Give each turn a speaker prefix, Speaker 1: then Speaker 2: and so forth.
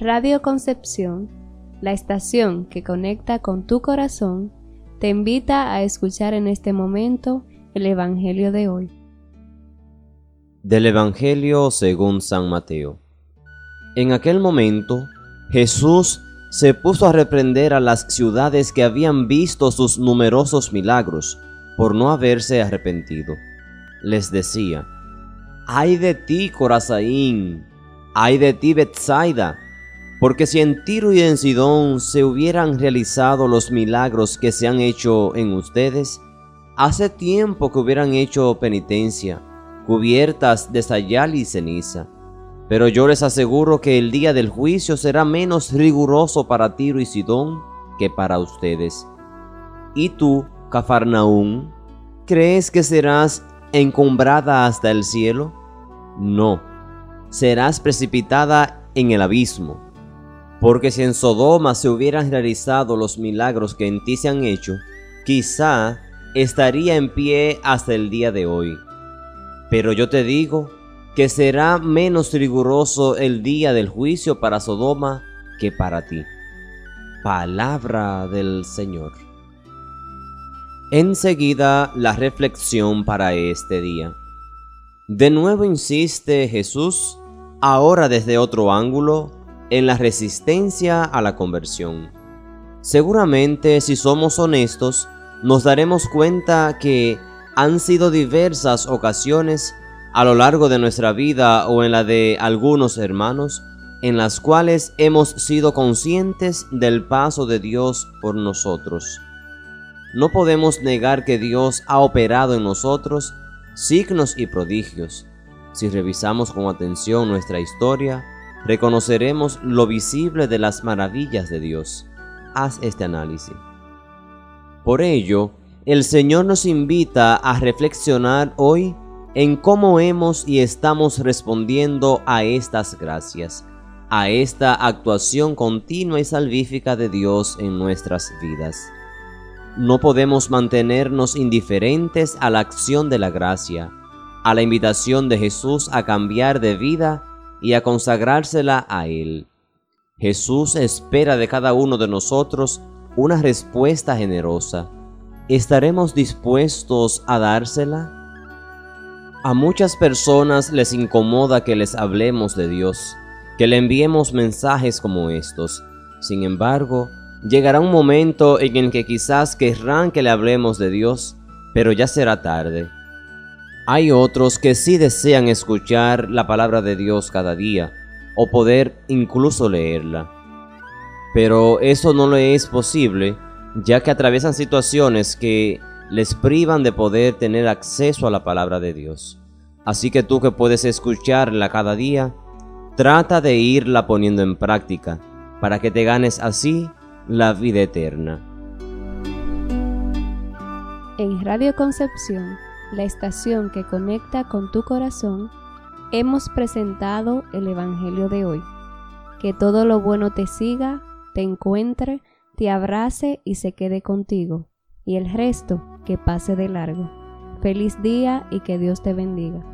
Speaker 1: Radio Concepción, la estación que conecta con tu corazón, te invita a escuchar en este momento el Evangelio de hoy.
Speaker 2: Del Evangelio según San Mateo. En aquel momento, Jesús se puso a reprender a las ciudades que habían visto sus numerosos milagros por no haberse arrepentido. Les decía, ay de ti, Corazaín, ay de ti, Bethsaida, porque si en Tiro y en Sidón se hubieran realizado los milagros que se han hecho en ustedes, hace tiempo que hubieran hecho penitencia, cubiertas de sayal y ceniza. Pero yo les aseguro que el día del juicio será menos riguroso para Tiro y Sidón que para ustedes. ¿Y tú, Cafarnaún, crees que serás encumbrada hasta el cielo? No, serás precipitada en el abismo. Porque si en Sodoma se hubieran realizado los milagros que en ti se han hecho, quizá estaría en pie hasta el día de hoy. Pero yo te digo que será menos riguroso el día del juicio para Sodoma que para ti. Palabra del Señor. Enseguida la reflexión para este día. De nuevo insiste Jesús, ahora desde otro ángulo, en la resistencia a la conversión. Seguramente si somos honestos, nos daremos cuenta que han sido diversas ocasiones a lo largo de nuestra vida o en la de algunos hermanos en las cuales hemos sido conscientes del paso de Dios por nosotros. No podemos negar que Dios ha operado en nosotros signos y prodigios. Si revisamos con atención nuestra historia, reconoceremos lo visible de las maravillas de Dios. Haz este análisis. Por ello, el Señor nos invita a reflexionar hoy en cómo hemos y estamos respondiendo a estas gracias, a esta actuación continua y salvífica de Dios en nuestras vidas. No podemos mantenernos indiferentes a la acción de la gracia, a la invitación de Jesús a cambiar de vida y a consagrársela a Él. Jesús espera de cada uno de nosotros una respuesta generosa. ¿Estaremos dispuestos a dársela? A muchas personas les incomoda que les hablemos de Dios, que le enviemos mensajes como estos. Sin embargo, llegará un momento en el que quizás querrán que le hablemos de Dios, pero ya será tarde. Hay otros que sí desean escuchar la palabra de Dios cada día o poder incluso leerla. Pero eso no le es posible ya que atraviesan situaciones que les privan de poder tener acceso a la palabra de Dios. Así que tú que puedes escucharla cada día, trata de irla poniendo en práctica para que te ganes así la vida eterna.
Speaker 1: En Radio Concepción la estación que conecta con tu corazón, hemos presentado el Evangelio de hoy. Que todo lo bueno te siga, te encuentre, te abrace y se quede contigo, y el resto que pase de largo. Feliz día y que Dios te bendiga.